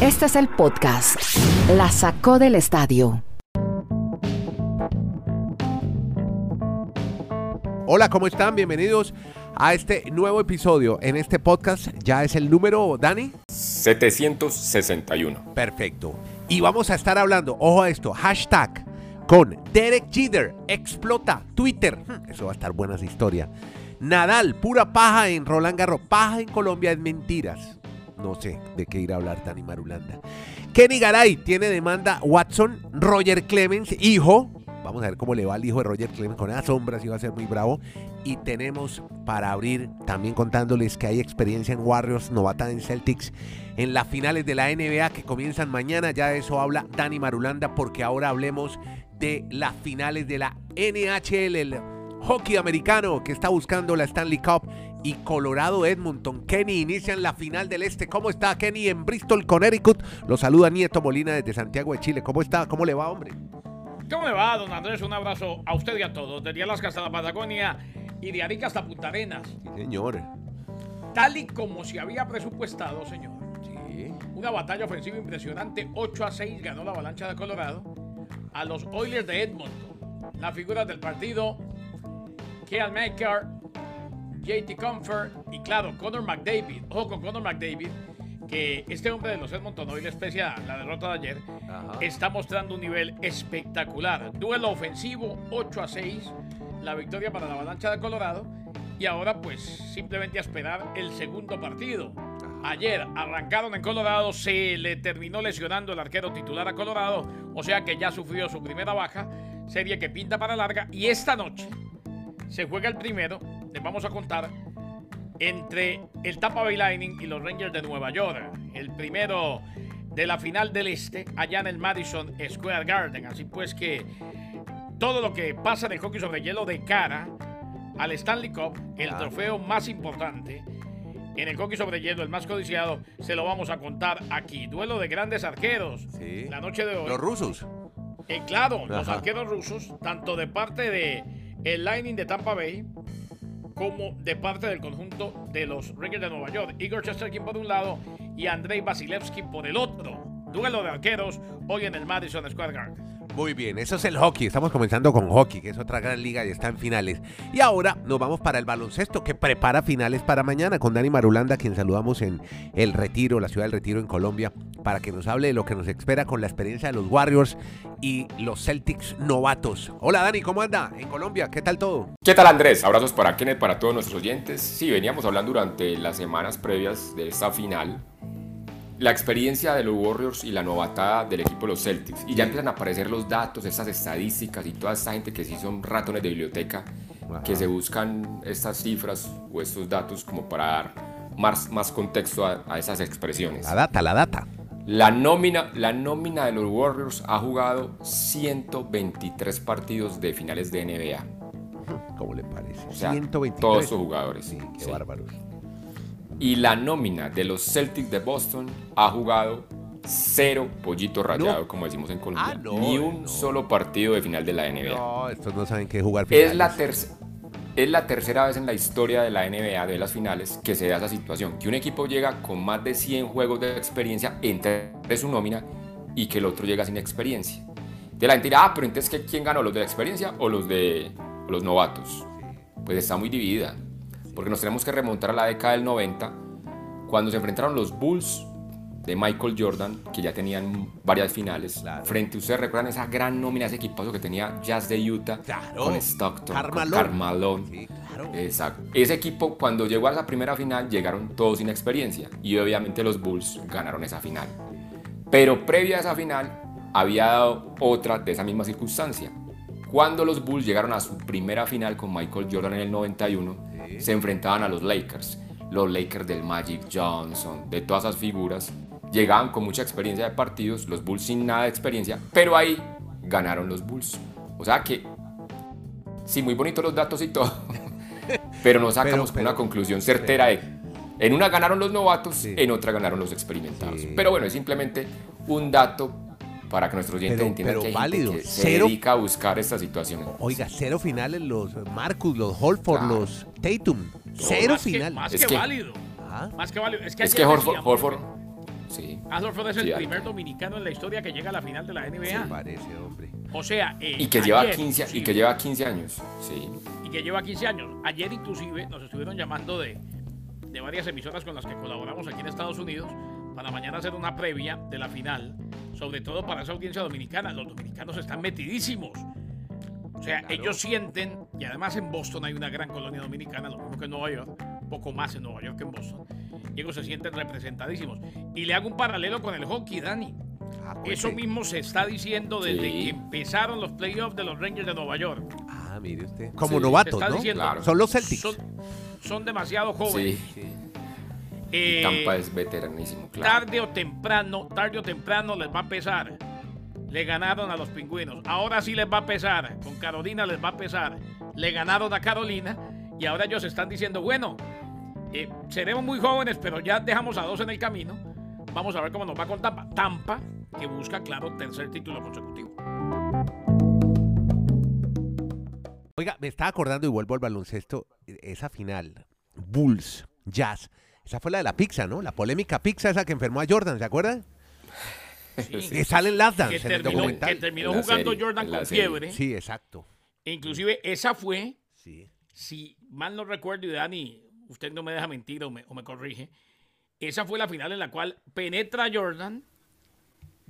Este es el podcast. La sacó del estadio. Hola, ¿cómo están? Bienvenidos a este nuevo episodio. En este podcast ya es el número, Dani. 761. Perfecto. Y vamos a estar hablando, ojo a esto, hashtag con Derek Jeter, explota Twitter. Hmm, Eso va a estar buena esa historia. Nadal, pura paja en Roland Garros. Paja en Colombia es mentiras. No sé de qué ir a hablar Dani Marulanda. Kenny Garay tiene demanda Watson, Roger Clemens, hijo. Vamos a ver cómo le va al hijo de Roger Clemens con esas sombras, iba a ser muy bravo. Y tenemos para abrir también contándoles que hay experiencia en Warriors, novata en Celtics, en las finales de la NBA que comienzan mañana. Ya de eso habla Dani Marulanda, porque ahora hablemos de las finales de la NHL, el hockey americano que está buscando la Stanley Cup y Colorado Edmonton. Kenny inician la final del este. ¿Cómo está Kenny en Bristol, Connecticut? Lo saluda Nieto Molina desde Santiago de Chile. ¿Cómo está? ¿Cómo le va, hombre? ¿Cómo le va, don Andrés? Un abrazo a usted y a todos, desde Alaska hasta la Patagonia y de Arica hasta Punta Arenas. Sí, señor. Tal y como se había presupuestado, señor. Sí. Una batalla ofensiva impresionante, 8 a 6 ganó la avalancha de Colorado a los Oilers de Edmonton. Las figuras del partido, Keal Maker, JT Comfort y claro, Conor McDavid. Ojo con Conor McDavid, que este hombre de los Edmonton Oilers, pese a la derrota de ayer, Ajá. está mostrando un nivel espectacular. Duelo ofensivo, 8 a 6, la victoria para la avalancha de Colorado. Y ahora pues simplemente a esperar el segundo partido. Ayer arrancaron en Colorado, se le terminó lesionando el arquero titular a Colorado, o sea que ya sufrió su primera baja, serie que pinta para larga. Y esta noche se juega el primero, les vamos a contar, entre el Tampa Bay Lightning y los Rangers de Nueva York. El primero de la final del Este, allá en el Madison Square Garden. Así pues que todo lo que pasa en el hockey sobre hielo de cara al Stanley Cup, el trofeo más importante en el hockey sobre hielo, el más codiciado, se lo vamos a contar aquí. Duelo de grandes arqueros. Sí. La noche de hoy. Los rusos. Eh, claro, los arqueros rusos, tanto de parte de el Lightning de Tampa Bay como de parte del conjunto de los Rangers de Nueva York. Igor Chesterkin por un lado y Andrei Vasilevsky por el otro. Duelo de arqueros hoy en el Madison Square Garden. Muy bien, eso es el hockey. Estamos comenzando con hockey, que es otra gran liga y está en finales. Y ahora nos vamos para el baloncesto, que prepara finales para mañana con Dani Marulanda, quien saludamos en El Retiro, la ciudad del Retiro en Colombia, para que nos hable de lo que nos espera con la experiencia de los Warriors y los Celtics novatos. Hola Dani, ¿cómo anda? En Colombia, ¿qué tal todo? ¿Qué tal Andrés? Abrazos para Kenneth, para todos nuestros oyentes. Sí, veníamos hablando durante las semanas previas de esta final. La experiencia de los Warriors y la novatada del equipo de los Celtics. Y ya empiezan a aparecer los datos, estas estadísticas y toda esta gente que sí son ratones de biblioteca, Ajá. que se buscan estas cifras o estos datos como para dar más, más contexto a, a esas expresiones. La data, la data. La nómina, la nómina de los Warriors ha jugado 123 partidos de finales de NBA. ¿Cómo le parece? O sea, 123. todos sus jugadores. Sí, qué Sí. bárbaros. Y la nómina de los Celtics de Boston ha jugado cero pollito rayado, No. como decimos en Colombia. Ah, no, Ni un no. solo partido de final de la NBA. No, estos no saben qué jugar finales. es, la terc- es la tercera vez en la historia de la NBA, de las finales, que se da esa situación. Que un equipo llega con más de 100 juegos de experiencia entre su nómina y que el otro llega sin experiencia. De la gente dirá, ah, pero entonces ¿qué- ¿quién ganó? ¿Los de la experiencia o los de los novatos? Pues está muy dividida. Porque nos tenemos que remontar a la década del 90, cuando se enfrentaron los Bulls de Michael Jordan, que ya tenían varias finales. Claro. Frente, ¿ustedes recuerdan esa gran nómina, ese equipazo que tenía Jazz de Utah? Claro. Con Stockton, con. Sí, claro. Exacto. Ese equipo, cuando llegó a esa primera final, llegaron todos sin experiencia. Y obviamente los Bulls ganaron esa final. Pero previa a esa final, había dado otra de esa misma circunstancia. Cuando los Bulls llegaron a su primera final con Michael Jordan en el 91, se enfrentaban a los Lakers. Los Lakers del Magic Johnson, de todas esas figuras, llegaban con mucha experiencia de partidos, los Bulls sin nada de experiencia, pero ahí ganaron los Bulls. O sea que, sí, muy bonitos los datos y todo, pero no sacamos pero- una conclusión certera de en una ganaron los novatos, Sí. en otra ganaron los experimentados. Sí. Pero bueno, es simplemente un dato para que nuestros oyentes Pero- entiendan pero que hay gente válido. que se Cero- dedica a buscar estas situaciones. Oiga, cero finales los Marcus, los Holford, Claro. los Tatum. Cero más que- final. más Es que, que- válido. Ah. Más que válido. Es que, Es que Horford, Horford, sí. Es el Sí, primer alto. dominicano en la historia que llega a la final de la Se NBA. parece, hombre. O sea, eh, Y que lleva ayer, 15, y que lleva 15 años. Sí. y que lleva 15 años. Ayer inclusive nos estuvieron llamando de, de varias emisoras con las que colaboramos aquí en Estados Unidos para mañana hacer una previa de la final, sobre todo para esa audiencia dominicana. Los dominicanos están metidísimos. O sea, Claro. ellos sienten, y además en Boston hay una gran colonia dominicana, lo mismo que en Nueva York, poco más en Nueva York que en Boston, y ellos se sienten representadísimos. Y le hago un paralelo con el hockey, Dani. Ah, Eso cuente. mismo se está diciendo desde Sí. que empezaron los playoffs de los Rangers de Nueva York. Ah, mire usted. Como Sí. novatos, ¿no? diciendo, Claro. Son los Celtics. Son, son demasiado jóvenes. Sí. Eh, Tampa es veteranísimo, claro. tarde o temprano, tarde o temprano les va a pesar. Le ganaron a los pingüinos. Ahora sí les va a pesar. Con Carolina les va a pesar. Le ganaron a Carolina y ahora ellos están diciendo, bueno, eh, seremos muy jóvenes, pero ya dejamos a dos en el camino. Vamos a ver cómo nos va con Tampa. Tampa, que busca, claro, tercer título consecutivo. Oiga, me estaba acordando y vuelvo al baloncesto. Esa final, Bulls, Jazz. Esa fue la de la pizza, ¿no? La polémica pizza esa que enfermó a Jordan, ¿se acuerdan? Que sale en Last Dance, Que en el terminó, documental. que terminó En jugando serie, Jordan con serie. fiebre. Sí, exacto. E inclusive esa fue Sí. si mal no recuerdo, y Dani, usted no me deja mentir o me, o me corrige, esa fue la final en la cual penetra Jordan,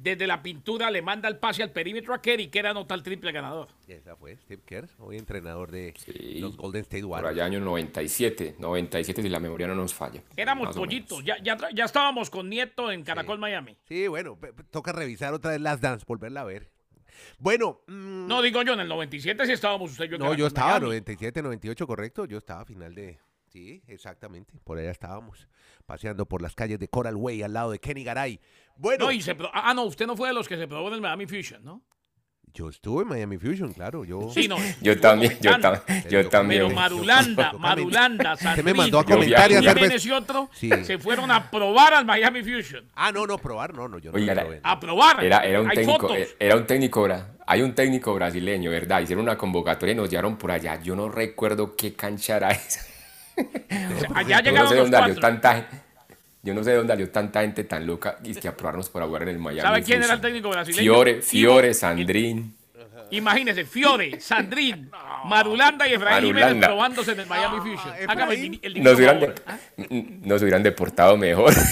desde la pintura le manda el pase al perímetro a Kerry, que era anotar el triple ganador. Esa fue Steve Kerr, hoy entrenador de Sí. los Golden State Por Warriors. allá año 97, 97 si la memoria no nos falla. Éramos pollitos, ya, ya, tra- ya estábamos con Nieto en Caracol, Sí. Miami. Sí, bueno, toca revisar otra vez Last Dance, volverla a ver. Bueno, mm, No, digo yo, en el 97 sí estábamos usted y yo en no, yo estaba, Miami. 97, 98, correcto. Yo estaba a final de. Sí, exactamente. Por allá estábamos, paseando por las calles de Coral Way, al lado de Kenny Garay. Bueno, No, y se pro- ah, no, usted no fue de los que se probó en el Miami Fusion, ¿no? yo estuve en Miami Fusion, claro. Yo, Sí, no. Yo también, yo, tam- Pero yo también. Pero Marulanda. Marulanda, Usted me mandó a comentar y a hacer otro Sí. se fueron a probar al Miami Fusion. Ah, no, no, probar, no, no, yo no Oiga, lo era- probé. A probar. Era, era un técnico, eh, era un técnico, bra- hay un técnico brasileño, ¿verdad? Hicieron una convocatoria y nos llevaron por allá. Yo no recuerdo qué cancha era esa. Allá Yo no llegaron sé los cuatro. tanta gente. Yo no sé de dónde salió tanta gente tan loca y que a probarnos para jugar en el Miami. ¿Sabe quién era el técnico brasileño? Fiore, Fiore, Sandrín. Imagínese, Fiore, Sandrín, Marulanda y Efraín Jiménez Marulanda. probándose en el Miami Fusion. Hágame el, el Nos hubieran, por de- favor. ¿Ah? nos hubieran deportado mejor.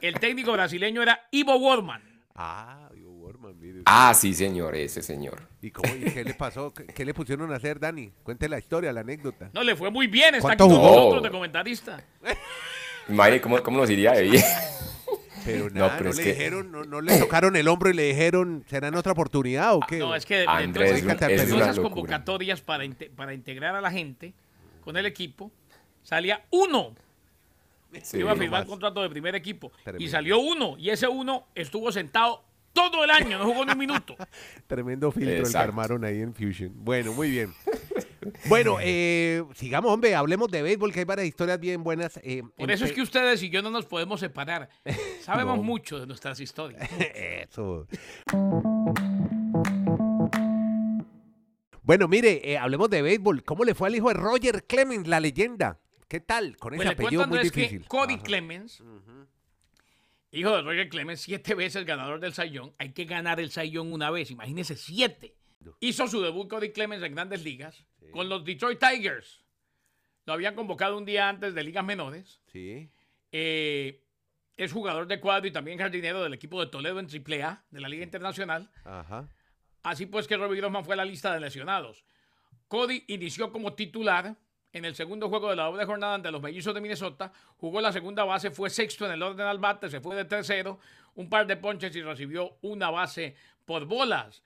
El técnico brasileño era Ivo Worman. Ah, Ivo Worman, mire. Ah, sí, señor, ese señor. ¿Y cómo, y qué le pasó? ¿Qué, qué le pusieron a hacer, Dani? Cuente la historia, la anécdota. No, le fue muy bien, está aquí ¿Cuánto con jugó? nosotros de comentarista. Imagínate cómo, cómo nos iría de bien. Pero No, nada, no, pero es le que- dijeron, no, no le tocaron el hombro y le dijeron, ¿será en otra oportunidad o qué? No, es que dentro Andrés, de es esas- convocatorias para, inte- para integrar a la gente con el equipo, salía uno Sí. iba a firmar más. contrato de primer equipo. Y salió uno, y ese uno estuvo sentado todo el año, no jugó ni un minuto. Tremendo filtro el que armaron ahí en Fusion. Bueno, muy bien. Bueno, eh, sigamos, hombre, hablemos de béisbol, que hay varias historias bien buenas. eh, Por eso es que ustedes y yo no nos podemos separar. Sabemos No. mucho de nuestras historias. Eso. Bueno, mire, eh, hablemos de béisbol. ¿Cómo le fue al hijo de Roger Clemens, la leyenda? ¿Qué tal? Con ese Pues le cuento apellido muy que difícil. Cody Ajá. Clemens, hijo de Roger Clemens, siete veces ganador del Sayón. Hay que ganar el Sayón una vez, imagínese, siete. Hizo su debut Cody Clemens en grandes ligas con los Detroit Tigers. Lo habían convocado un día antes de ligas menores. Sí. Eh, es jugador de cuadro y también jardinero del equipo de Toledo en AAA de la Liga Internacional. Ajá. Así pues que Robbie Grossman fue a la lista de lesionados. Cody inició como titular en el segundo juego de la doble jornada ante los mellizos de Minnesota. Jugó la segunda base, fue sexto en el orden al bate, se fue de tercero, un par de ponches y recibió una base por bolas.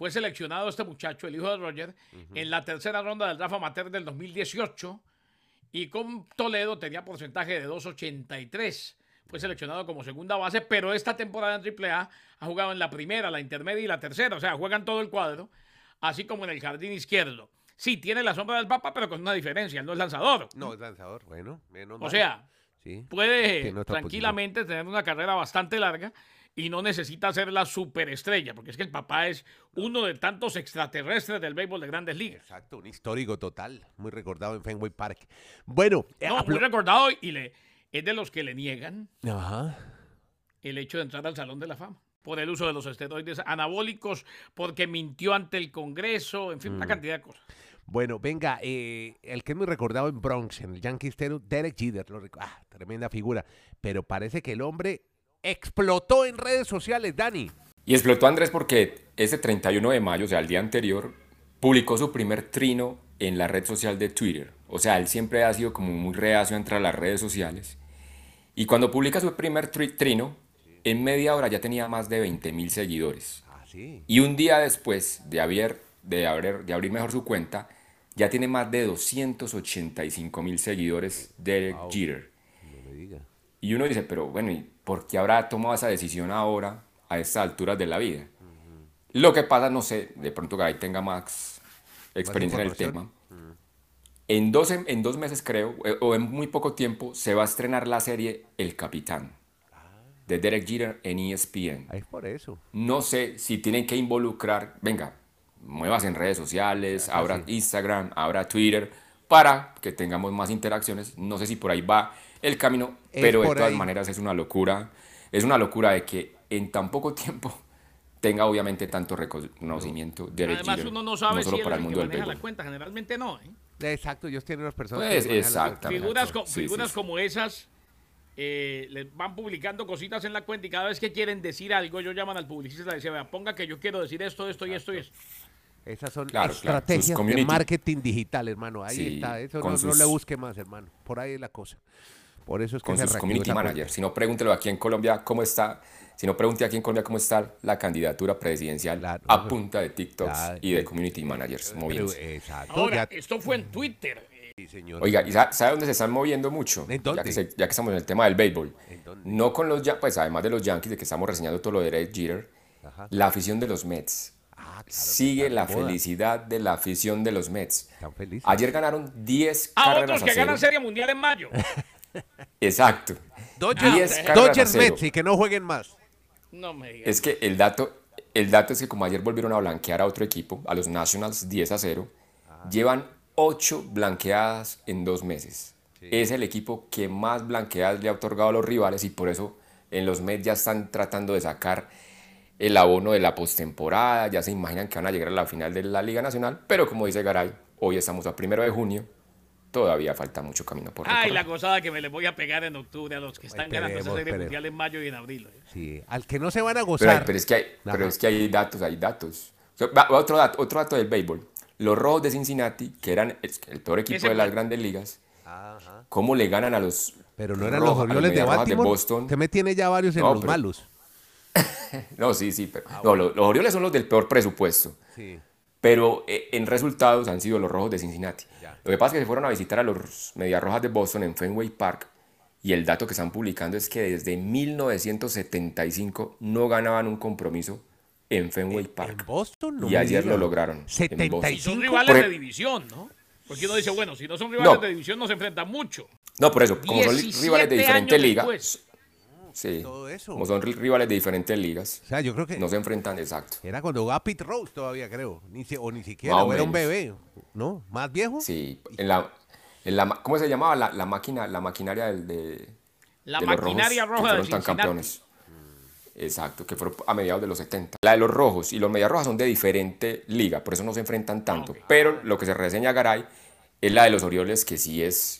Fue seleccionado este muchacho, el hijo de Roger, en la tercera ronda del Rafa Mater del 2018 y con Toledo tenía porcentaje de 2.83. Fue seleccionado como segunda base, pero esta temporada en AAA ha jugado en la primera, la intermedia y la tercera. O sea, juegan todo el cuadro, así como en el jardín izquierdo. Sí, tiene la sombra del Papa, pero con una diferencia. Él no es lanzador. No, es lanzador. Bueno, menos O mal. sea, Sí. puede tranquilamente tener una carrera bastante larga y no necesita ser la superestrella, porque es que el papá es uno de tantos extraterrestres del béisbol de grandes ligas. Exacto, un histórico total. Muy recordado en Fenway Park. Bueno, eh, No, muy recordado y le es de los que le niegan Ajá. el hecho de entrar al Salón de la Fama por el uso de los esteroides anabólicos, porque mintió ante el Congreso, en fin, una cantidad de cosas. Bueno, venga, eh, el que es muy recordado en Bronx, en el Yankee Stadium, Derek Jeter, lo ah, tremenda figura, pero parece que el hombre explotó en redes sociales, Dani. Y explotó Andrés porque ese 31 de mayo, o sea, el día anterior, publicó su primer trino en la red social de Twitter. O sea, él siempre ha sido como muy reacio a las redes sociales. Y cuando publica su primer tri- trino, en media hora ya tenía más de 20 mil seguidores. Ah, sí. Y un día después de, haber, de, abrir, de abrir mejor su cuenta, ya tiene más de 285 mil seguidores Derek Jeter. No me diga. Y uno dice, pero bueno, ¿y por qué habrá tomado esa decisión ahora, a estas alturas de la vida? Lo que pasa, no sé, de pronto Garay tenga más experiencia en el tema. información? En dos, en dos meses, creo, eh, o en muy poco tiempo, se va a estrenar la serie El Capitán, de Derek Jeter en ESPN. Ah, es por eso. No sé si tienen que involucrar, venga, muevas en redes sociales, abra Instagram, abra Twitter, para que tengamos más interacciones. No sé si por ahí va el camino, Es pero de todas ahí. maneras es una locura. Es una locura de que en tan poco tiempo tenga obviamente tanto reconocimiento Derek Además, Jeter, uno no sabe solo si para el el que mundo del maneja la cuenta, generalmente no. ¿eh? Exacto, ellos tienen unas personas Pues, que exactamente. Figuras, co- Sí, figuras sí, sí. como esas eh, les van publicando cositas en la cuenta y cada vez que quieren decir algo, ellos llaman al publicista y dicen, vea, ponga que yo quiero decir esto, esto y esto y esto. Esas son Claro, claro, estrategias sus de marketing digital, hermano. Ahí Sí, está. Eso no, no sus- le busque más, hermano. Por ahí es la cosa. Por eso es que con se sus community managers. Si no, pregúntelo aquí en Colombia cómo está. Si no, pregunte aquí en Colombia cómo está la candidatura presidencial Claro. a punta de TikToks y de community managers Pero, moviéndose. exacto. Ahora, ya- esto fue en Twitter. señor. Oiga, ¿y sa- sabe dónde se están moviendo mucho? ¿En dónde? Ya que, se- ya que estamos en el tema del béisbol. No con los, ya- pues además de los Yankees, de que estamos reseñando todo lo de Derek Jeter, Ajá. la afición de los Mets. Ah, claro, Sigue la moda. felicidad de la afición de los Mets. Están felices. Ayer ganaron 10 A carreras otros a que cero. ganan Serie Mundial en mayo. Exacto. Dodgers, 10 carreras Dodgers a cero. Mets y que no jueguen más. No me digas. Es que el dato, el dato es que como ayer volvieron a blanquear a otro equipo, a los Nationals 10 a 0, llevan 8 blanqueadas en dos meses. Es el equipo que más blanqueadas le ha otorgado a los rivales y por eso en los Mets ya están tratando de sacar el abono de la postemporada, ya se imaginan que van a llegar a la final de la Liga Nacional, pero como dice Garay, hoy estamos a primero de junio, todavía falta mucho camino por Ay, la recorrer. gozada que me les voy a pegar en octubre a los que están ganando esa Serie esperemos. Mundial en mayo y en abril. ¿eh? Sí, al que no se van a gozar. pero es que hay, pero es que hay datos, hay datos. O sea, va- otro, dato, otro dato del béisbol. Los Rojos de Cincinnati, que eran el, el peor equipo de las grandes ligas, Ajá. ¿cómo le ganan a los Pero no eran Rojos- los Orioles de Baltimore. Boston? Usted me tiene ya varios en No, los pero- malos. No, sí, sí, pero no, los, los Orioles son los del peor presupuesto. Sí. Pero eh, en resultados han sido los Rojos de Cincinnati. Lo que pasa es que se fueron a visitar a los Medias Rojas de Boston en Fenway Park y el dato que están publicando es que desde 1975 no ganaban un compromiso en Fenway En Park. Boston no y ayer lo lograron. en Boston. 75. Y son Cinco rivales de división, ¿no? Porque uno dice, bueno, si no son rivales No. de división, no se enfrentan mucho. No, por eso, como son li- 17 rivales de diferentes ligas, después. Sí, Todo eso. como son ri- rivales de diferentes ligas, O sea, yo creo que no se enfrentan exacto. era cuando jugaba Pete Rose todavía, creo. Ni si- o ni siquiera, o era un bebé. ¿No? ¿Más viejo? Sí, en la, en la ¿cómo se llamaba la, la máquina, la maquinaria del, de, La de los maquinaria rojos, roja que de fueron tan campeones? Exacto, que fueron a mediados de los 70. La de los rojos y los medias rojas son de diferente liga, por eso no se enfrentan tanto. Pero lo que se reseña Garay es la de los Orioles, que sí es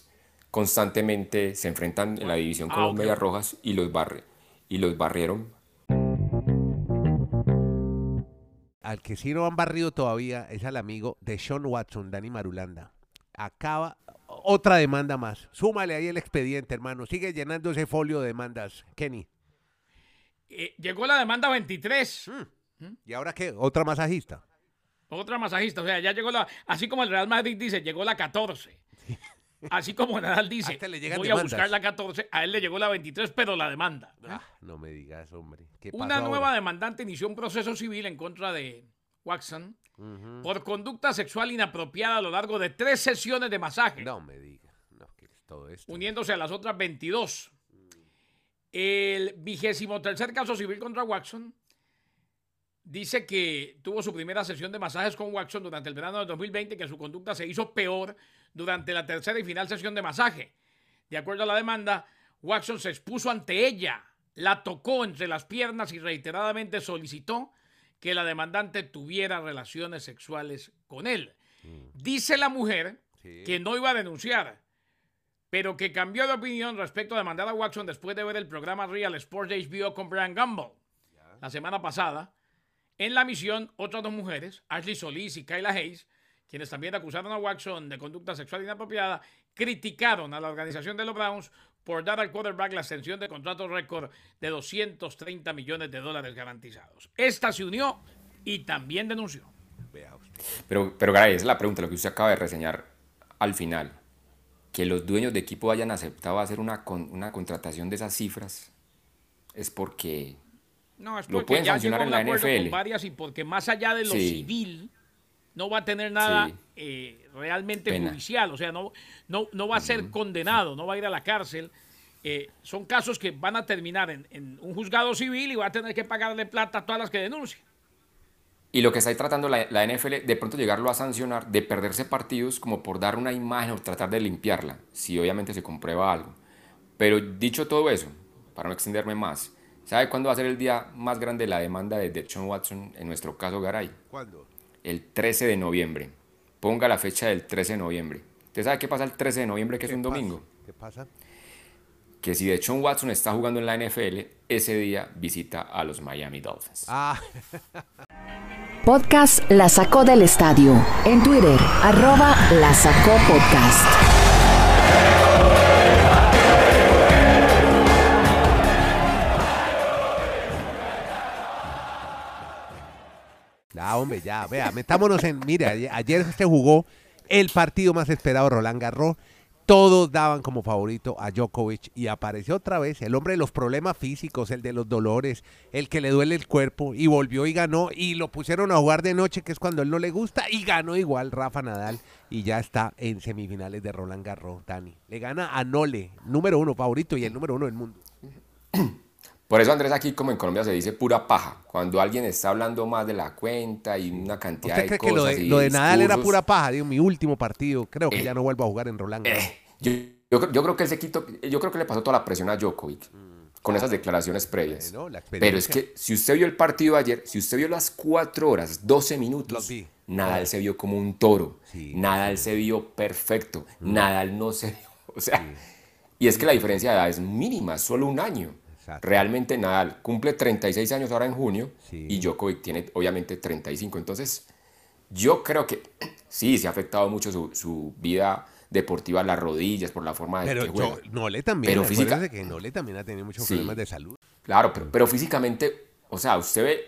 constantemente, se enfrentan en la división con Ah, los medias rojas y los, barre, y los barrieron Al que sí no han barrido todavía es al amigo de Sean Watson, Dani Marulanda. Acaba otra demanda más. Súmale ahí el expediente, hermano. Sigue llenando ese folio de demandas, Kenny. Eh, llegó la demanda 23. ¿Y ahora qué? ¿Otra masajista? Otra masajista. O sea, ya llegó la. Así como el Real Madrid dice, llegó la 14. Así como Nadal dice, A este le voy demandas. a buscar la 14. A él le llegó la 23, pero la demanda. Ah, no me digas, hombre. ¿Qué pasó Una ahora? nueva demandante inició un proceso civil en contra de Watson por conducta sexual inapropiada a lo largo de tres sesiones de masaje, No me digas. No, ¿qué es todo esto? uniéndose a las otras 22. El vigésimo tercer caso civil contra Watson dice que tuvo su primera sesión de masajes con Watson durante el verano del 2020 y que su conducta se hizo peor durante la tercera y final sesión de masaje. De acuerdo a la demanda, Watson se expuso ante ella, la tocó entre las piernas y reiteradamente solicitó que la demandante tuviera relaciones sexuales con él. Dice la mujer Sí. que no iba a denunciar, pero que cambió de opinión respecto a demandar a Watson después de ver el programa Real Sports de HBO con Brian Gumbel. La semana pasada, en la misión, otras dos mujeres, Ashley Solis y Kyla Hayes, quienes también acusaron a Watson de conducta sexual inapropiada, criticaron a la organización de los Browns por dar al quarterback la extensión de contrato récord de 230 millones de dólares garantizados. Esta se unió y también denunció. Pero, pero Garay, es la pregunta, lo que usted acaba de reseñar al final. Que los dueños de equipo hayan aceptado hacer una, con- una contratación de esas cifras es porque No, es Lo porque pueden ya sancionar en la acuerdo con NFL. varias y porque más allá de lo Sí. civil no va a tener nada Sí. eh, realmente Pena. judicial, o sea, no, no, no va a ser condenado, no va a ir a la cárcel. Eh, son casos que van a terminar en, en un juzgado civil y va a tener que pagarle plata a todas las que denuncien. Y lo que está ahí tratando la, la NFL, de pronto llegarlo a sancionar, de perderse partidos como por dar una imagen o tratar de limpiarla, si obviamente se comprueba algo. Pero dicho todo eso, para no extenderme más, ¿sabe cuándo va a ser el día más grande de la demanda de Deshaun Watson, en nuestro caso Garay? ¿Cuándo? El 13 de noviembre. Ponga la fecha del 13 de noviembre. ¿Usted sabe qué pasa el 13 de noviembre, que es ¿Qué un pasa? domingo? ¿Qué pasa? Que si Deshaun Watson está jugando en la NFL, ese día visita a los Miami Dolphins. Ah, Podcast La Sacó del Estadio. En Twitter, arroba La Sacó Podcast. Ya, hombre, ya, vea, metámonos en. Mire, ayer, ayer se jugó el partido más esperado, Roland Garros. Todos daban como favorito a Djokovic y apareció otra vez el hombre de los problemas físicos, el de los dolores, el que le duele el cuerpo y volvió y ganó y lo pusieron a jugar de noche, que es cuando él no le gusta, y ganó igual Rafa Nadal y ya está en semifinales de Roland Garros, Dani. Le gana a Nole, número uno favorito y el número uno del mundo. Por eso, Andrés, aquí como en Colombia se dice pura paja. Cuando alguien está hablando más de la cuenta y una cantidad ¿Usted de cree que lo cosas de, y lo de Nadal era pura paja? Digo, mi último partido, creo que Eh, ya no vuelvo a jugar en Roland eh, yo, yo creo- yo creo que él se quitó, yo creo que le pasó toda la presión a Djokovic con esas declaraciones previas. Bueno, la Pero es que si usted vio el partido ayer, si usted vio las 4 horas, 12 Los minutos. Nadal se vio como un toro. Sí, Nadal se vio perfecto. Nadal no se vio. O sea, y es que la diferencia de edad es mínima, solo un año. Exacto. Realmente Nadal cumple 36 años ahora en junio Sí. y Djokovic tiene obviamente 35. Entonces, yo creo que sí, se ha afectado mucho su, su vida deportiva, las rodillas, por la forma de Pero que juega. yo, Nole también, Pero física- que Nole también ha tenido muchos Sí. problemas de salud. Claro, pero, pero físicamente, o sea, usted ve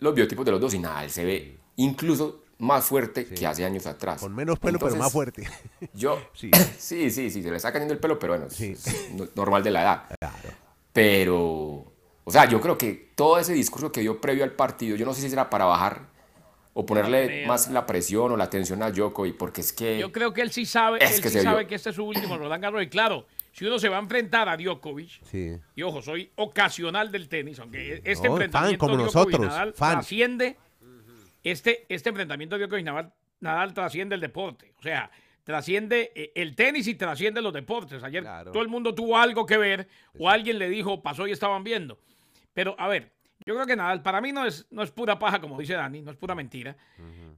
los biotipos de los dos y Nadal se ve incluso más fuerte que hace años atrás. Con menos pelo, pero más fuerte. Yo, Sí. sí. sí, sí, se le está cayendo el pelo, pero bueno, es- es normal de la edad. Claro. Pero, o sea, yo creo que todo ese discurso que dio previo al partido, yo no sé si será para bajar o ponerle más la presión o la atención a Djokovic, porque es que... Yo creo que él sí sabe, Es él que sí se sabe vio. que este es su último Roland Garros. Y claro, si uno se va a enfrentar a Djokovic, Sí. y ojo, soy ocasional del tenis, aunque este No, enfrentamiento fan como Djokovic nosotros, Nadal fan. trasciende, este, este enfrentamiento de Djokovic Nadal, Nadal trasciende el deporte, o sea, trasciende eh, el tenis y trasciende los deportes. Ayer Claro. todo el mundo tuvo algo que ver o alguien le dijo, pasó y estaban viendo. Pero a ver, yo creo que Nadal para mí no es, no es pura paja, como dice Dani, no es pura mentira,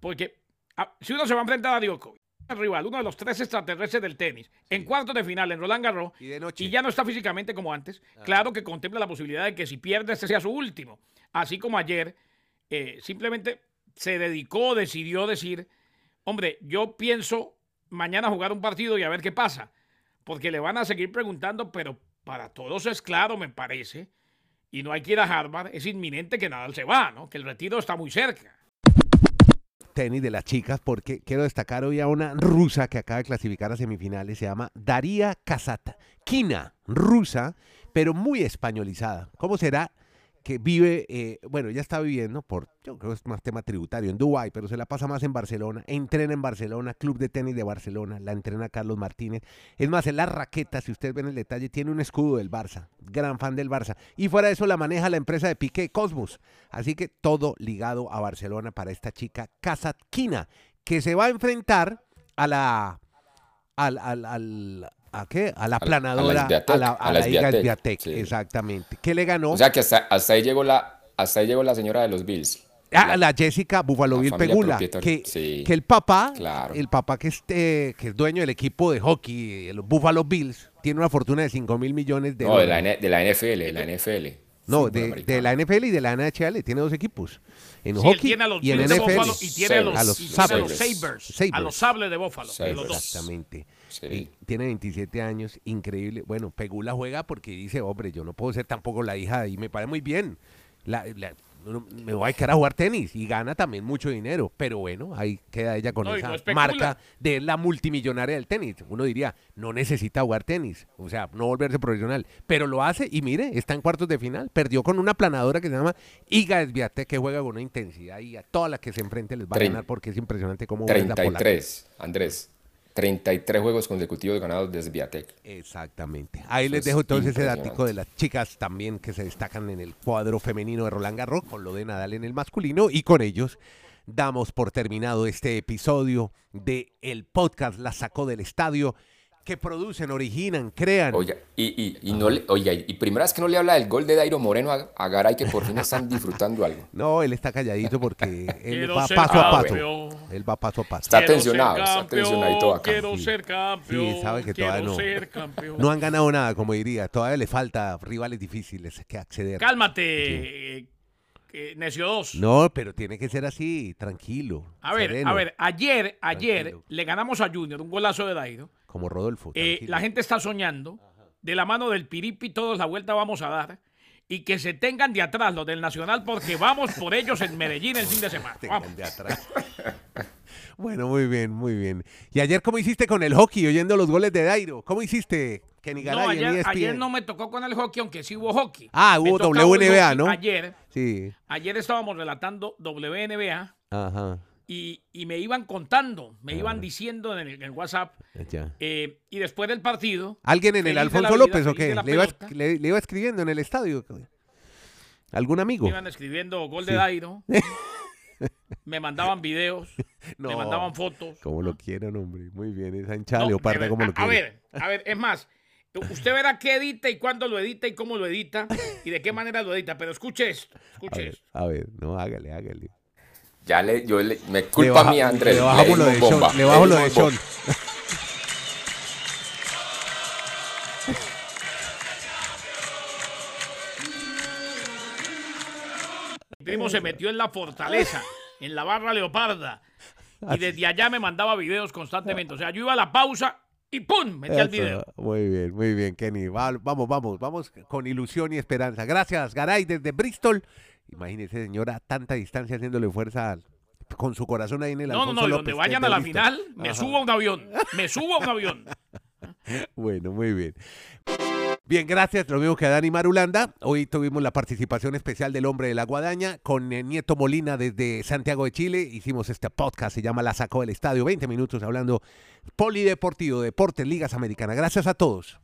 porque ah, si uno se va a enfrentar a Djokovic, el rival, uno de los tres extraterrestres del tenis, en cuartos de final en Roland Garros, Y de noche. y ya no está físicamente como antes, claro que contempla la posibilidad de que si pierde este sea su último. Así como ayer, eh, simplemente se dedicó, decidió decir, hombre, yo pienso mañana jugar un partido y a ver qué pasa, porque le van a seguir preguntando, pero para todos es claro, me parece, y no hay que ir a Harvard, es inminente que Nadal se va, ¿no? Que el retiro está muy cerca. Tenis de las chicas, porque quiero destacar hoy a una rusa que acaba de clasificar a semifinales, se llama Daria Casata. Kina, rusa, pero muy españolizada. ¿Cómo será que vive, eh, bueno, ella está viviendo por, yo creo que es más tema tributario, en Dubái, pero se la pasa más en Barcelona, entrena en Barcelona, Club de Tenis de Barcelona, la entrena Carlos Martínez. Es más, en las raquetas, si ustedes ven el detalle, tiene un escudo del Barça, gran fan del Barça. Y fuera de eso la maneja la empresa de Piqué, Cosmos. Así que todo ligado a Barcelona para esta chica Kasatkina, que se va a enfrentar a la al, al, ¿A qué? A la a planadora, a la, a a la la Iga Sviatek, Sviatek, sí. exactamente. ¿Qué le ganó? O sea que hasta, hasta ahí llegó la hasta ahí llegó la señora de los Bills. a la Jessica Buffalo la Bill Pegula, que, sí. que el papá, Claro. el papá que, este, que es dueño del equipo de hockey, los Buffalo Bills, tiene una fortuna de 5 mil millones de No, de dólares. la, N- de la NFL, de la NFL. No, de, la NFL y de la NHL, tiene dos equipos. En Sí, hockey tiene a los y en NFL. Y tiene a los, A los y tiene a los Sabres. Sabres, Sabres. A los sables de Buffalo. de los dos. Exactamente. Sí. Y tiene 27 años, increíble. Bueno, Pegula juega porque dice, hombre, yo no puedo ser tampoco la hija y me parece muy bien. La- la- me voy a quedar a jugar tenis y gana también mucho dinero. Pero bueno, ahí queda ella con No, esa no marca de la multimillonaria del tenis. Uno diría, no necesita jugar tenis, o sea, no volverse profesional. Pero lo hace y mire, está en cuartos de final. Perdió con una planadora que se llama Iga Swiatek, que juega con una intensidad y a todas las que se enfrente les va a ganar porque es impresionante cómo juega la polaca. 33, Andrés. 33 juegos consecutivos ganados de Sviatek. Exactamente. Ahí Eso les es dejo entonces ese datico de las chicas también que se destacan en el cuadro femenino de Roland Garros con lo de Nadal en el masculino y con ellos damos por terminado este episodio de el podcast La sacó del estadio que producen, originan, crean. Oiga, y, y, y no le, oiga, y primera vez que no le habla del gol de Dairo Moreno a, a Garay, que por fin están disfrutando algo. No, él está calladito porque él Quiero va paso a paso. Él va paso a paso. Está Quiero tensionado, está tensionadito acá. Quiero Sí. ser campeón. Sí, sabe que quiero todavía no. ser campeón. No han ganado nada, como diría. Todavía le falta rivales difíciles que acceder. Cálmate, eh, que necio 2. No, pero tiene que ser así, tranquilo. A ver, sereno, a ver, ayer, ayer Tranquilo. le ganamos a Junior, un golazo de Dairo. Como Rodolfo. Eh, la gente está soñando, de la mano del Piripi todos la vuelta vamos a dar. Y que se tengan de atrás los del Nacional porque vamos por ellos en Medellín el fin de semana. Vamos. de atrás. bueno, muy bien, muy bien. ¿Y ayer cómo hiciste con el hockey oyendo los goles de Dairo? ¿Cómo hiciste, Kenny No, Garay en E ayer, no me tocó con el hockey, aunque sí hubo hockey. Ah, hubo WNBA, ¿no? Ayer, Sí, ayer estábamos relatando WNBA ajá, y, y me iban contando, me Ah. iban diciendo en el, en el WhatsApp. ya. eh, y después del partido. ¿Alguien en el Alfonso vida, López o qué? ¿Le iba, pelota. le- le iba escribiendo en el estadio? ¿Algún amigo? Me iban escribiendo gol de Sí. Dairo. me mandaban videos, me mandaban fotos. Como lo quieran, hombre. Muy bien, esa hinchada No, leoparda, como lo a, a ver, a ver, es más, usted verá qué edita y cuándo lo edita y cómo lo edita y de qué manera lo edita, pero escuche esto, A escuche ver, esto. a ver, no, hágale, hágale. Ya le, yo le, me Le culpa baja- mía, Andrés. Le bajamos lo de bomba, Sean. Le bajo lo de Sean. bomba. El primo se metió en la fortaleza, en la barra leoparda. Y desde allá me mandaba videos constantemente. O sea, yo iba a la pausa y ¡pum! Metía el video. Muy bien, muy bien, Kenny. Va- vamos, vamos, vamos con ilusión y esperanza. Gracias, Garay, desde Bristol. Imagínese, señora, tanta distancia haciéndole fuerza al- con su corazón ahí en el No, no, no, López, donde vayan a la final, me Ajá. subo a un avión. Me subo a un avión. Bueno, muy bien. Bien, gracias. Lo mismo que a Dani Marulanda. Hoy tuvimos la participación especial del hombre de la guadaña con eh, Nieto Molina desde Santiago de Chile. Hicimos este podcast, se llama La Sacó del Estadio. 20 minutos hablando polideportivo, deportes, ligas americanas. Gracias a todos.